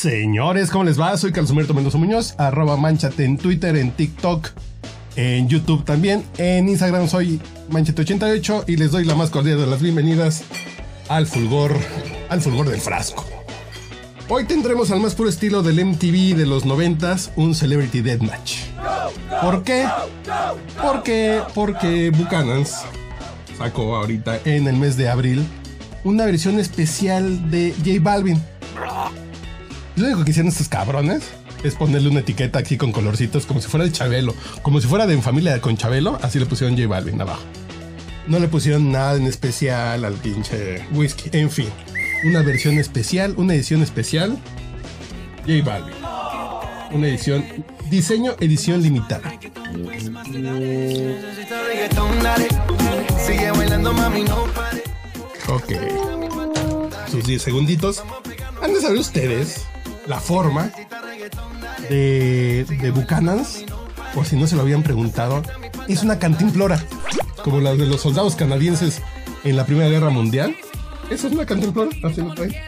Señores, ¿cómo les va? Soy Carlos Humberto Mendoza Muñoz, arroba manchate en Twitter, en TikTok, en YouTube también. En Instagram soy manchate88 y les doy la más cordial de las bienvenidas al fulgor, al fulgor del frasco. Hoy tendremos al más puro estilo del MTV de los noventas, un Celebrity Deathmatch. ¿Por qué? Porque, porque Buchanans sacó ahorita en el mes de abril una versión especial de J Balvin. Lo único que hicieron estos cabrones es ponerle una etiqueta aquí con colorcitos como si fuera de Chabelo, como si fuera de familia con Chabelo, así le pusieron J Balvin abajo. No le pusieron nada en especial al pinche whisky. En fin, una versión especial, una edición especial. J Balvin. Una edición, diseño edición limitada. Ok. Sus 10 segunditos. Han de saber ustedes la forma de, de Buchanan's, por si no se lo habían preguntado, es una cantimplora, como la de los soldados canadienses en la Primera Guerra Mundial. Esa es una trae.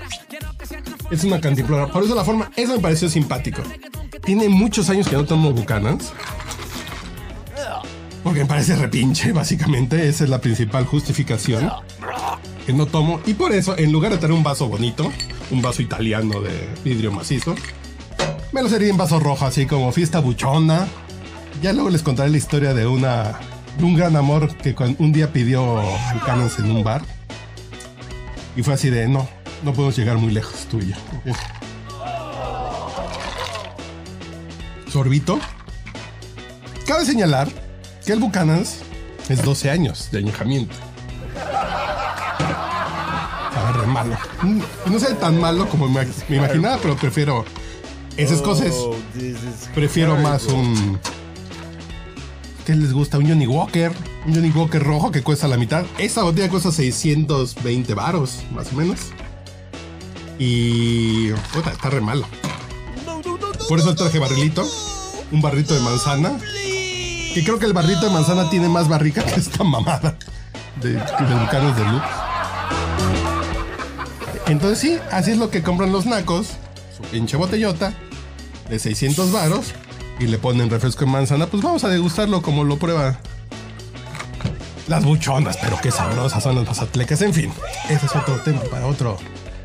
Es una cantimplora, por eso la forma, eso me pareció simpático. Tiene muchos años que no tomo Buchanan's. Porque me parece repinche, básicamente. Esa es la principal justificación. Que no tomo. Y por eso, en lugar de tener un vaso bonito, un vaso italiano de vidrio macizo, me lo sería en vaso rojo, así como fiesta buchona. Ya luego les contaré la historia de una de un gran amor que un día pidió Buchanan's en un bar. Y fue así de, no, no podemos llegar muy lejos, tú y yo. Sorbito. Cabe señalar que el Buchanan's es 12 años de añejamiento. Malo. Mm, No sé tan malo como me, me imaginaba, pero prefiero. Es escocés. Prefiero más un. ¿Qué les gusta? Un Johnny Walker. Un Johnny Walker rojo que cuesta la mitad. Esta botella cuesta 620 varos, más o menos. Y. puta, está re malo. Por eso traje barrilito. Un barrito de manzana. Que creo que el barrito de manzana tiene más barrica que esta mamada de, de de Luz. Entonces sí, así es lo que compran los nacos. Su pinche botellota de 600 varos y le ponen refresco de manzana. Pues vamos a degustarlo como lo prueba las buchonas, pero qué sabrosas son las mazatlecas. En fin, ese es otro tema para otro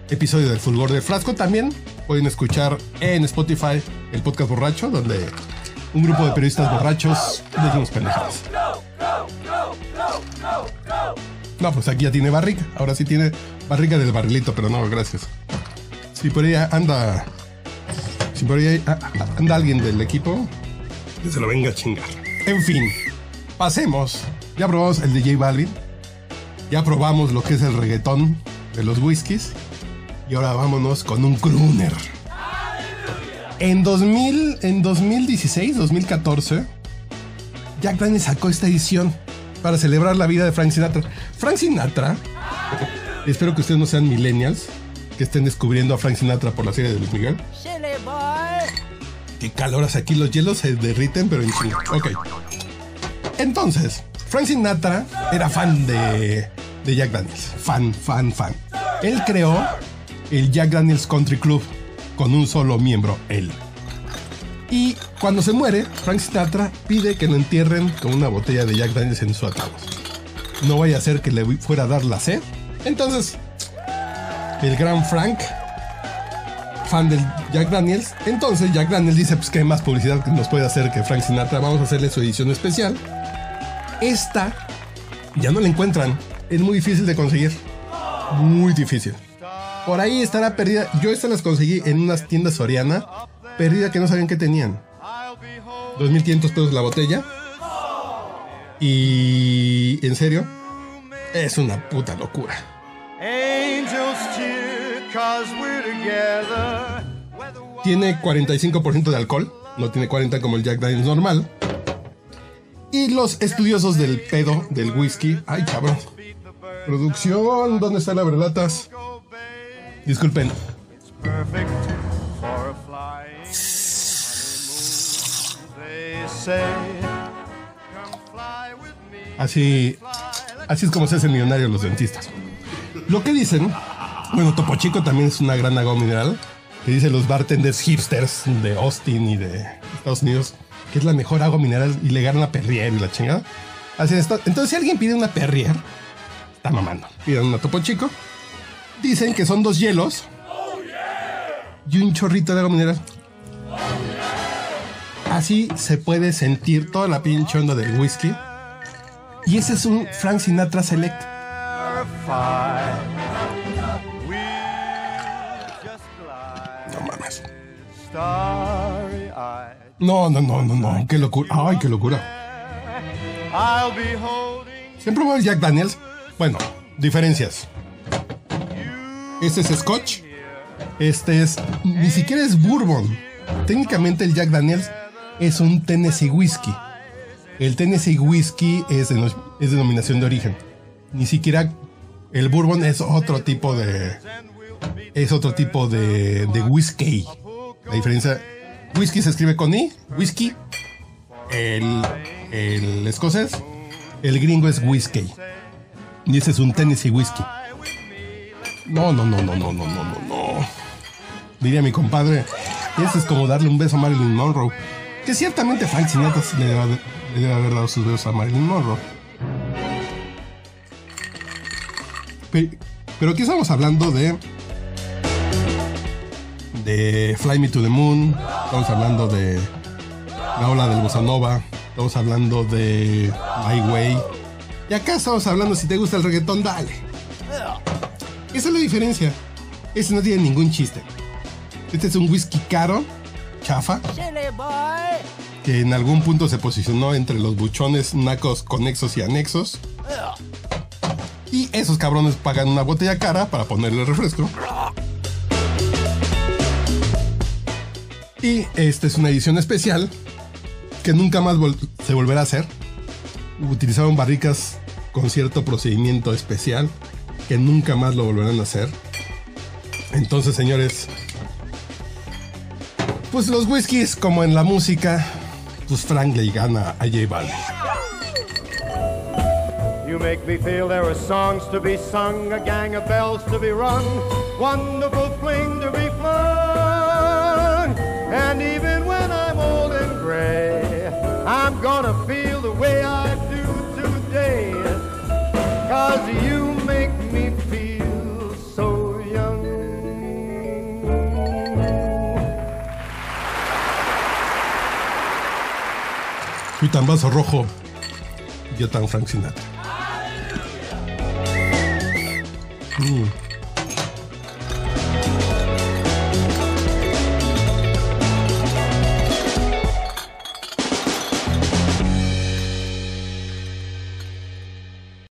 episodio del Fulgor del Frasco. También pueden escuchar en Spotify el podcast borracho, donde un grupo de periodistas borrachos decimos pendejadas. No, pues aquí ya tiene barriga. Ahora sí tiene barriga del barrilito, pero no, gracias. Si por ahí anda. Si por ahí anda alguien del equipo, que se lo venga a chingar. En fin, pasemos. Ya probamos el de J Balvin. Ya probamos lo que es el reggaetón de los whiskies. Y ahora vámonos con un crooner. En 2000, en 2016, 2014, Jack Daniels sacó esta edición para celebrar la vida de Frank Sinatra. Frank Sinatra, espero que ustedes no sean millennials, que estén descubriendo a Frank Sinatra por la serie de Luis Miguel. Qué calor hace aquí, los hielos se derriten, pero en. Ok. Entonces, Frank Sinatra era fan de, de Jack Daniels. Fan, fan, fan. Él creó el Jack Daniels Country Club con un solo miembro, él. Y cuando se muere, Frank Sinatra pide que lo entierren con una botella de Jack Daniels en su ataúd. No vaya a ser que le fuera a dar la sed. Entonces, el gran Frank, fan del Jack Daniels, entonces Jack Daniels dice, pues qué más publicidad que nos puede hacer que Frank Sinatra, vamos a hacerle su edición especial. Esta ya no la encuentran, es muy difícil de conseguir, muy difícil. Por ahí estará perdida. Yo estas las conseguí en unas tiendas Soriana, perdida que no sabían qué tenían. 2.500 pesos la botella. Y en serio, es una puta locura. Tiene 45% de alcohol, no tiene 40 como el Jack Daniels normal. Y los estudiosos del pedo, del whisky, ay cabrón. Producción, ¿dónde está la verlatas? Disculpen, Perfect así, así es como se hacen millonarios los dentistas. Lo que dicen, bueno, Topo Chico también es una gran agua mineral, que dice los bartenders hipsters de Austin y de Estados Unidos, que es la mejor agua mineral y le ganan una Perrier y la chingada. Entonces, si alguien pide una Perrier, está mamando. Pidan una Topo Chico. Dicen que son dos hielos y un chorrito de agua mineral. Así se puede sentir toda la pinche onda del whisky. Y ese es un Frank Sinatra Select. No mames. No, no, no, no, no. Qué locura. Ay, qué locura. ¿Siempre el Jack Daniels? Bueno, diferencias. Este es Scotch. Este es. Ni siquiera es Bourbon. Técnicamente el Jack Daniels es un Tennessee Whiskey. El Tennessee Whiskey es, deno- es denominación de origen. Ni siquiera el Bourbon es otro tipo de. Es otro tipo de, de whisky. La diferencia. Whisky se escribe con I. Whisky. El, el escocés. El gringo es whisky. Y ese es un Tennessee Whiskey. No, no, no, no, no, no, no, no, no. Diría mi compadre, ese es como darle un beso a Marilyn Monroe. Que ciertamente Frank Sinatra le debe, le haber dado sus besos a Marilyn Monroe. Pe- Pero aquí estamos hablando de. De Fly Me to the Moon. Estamos hablando de. La ola del Bossa. Estamos hablando de My Way. Y acá estamos hablando, si te gusta el reggaetón, dale. Esa es la diferencia. Este no tiene ningún chiste. Este es un whisky caro, chafa, que en algún punto se posicionó entre los buchones nacos conexos y anexos. Y esos cabrones pagan una botella cara para ponerle refresco. Y esta es una edición especial que nunca más vol- se volverá a hacer. Utilizaron barricas con cierto procedimiento especial que nunca más lo volverán a hacer. Entonces, señores, pues los whiskies, como en la música, pues Frank le gana a J Balvin. You make me feel there are songs to be sung, a gang of bells to be rung, wonderful fling to be flung. And even when I'm old and gray, I'm gonna feel the way I do today. Cause you Tan vaso rojo, yo tan Frank.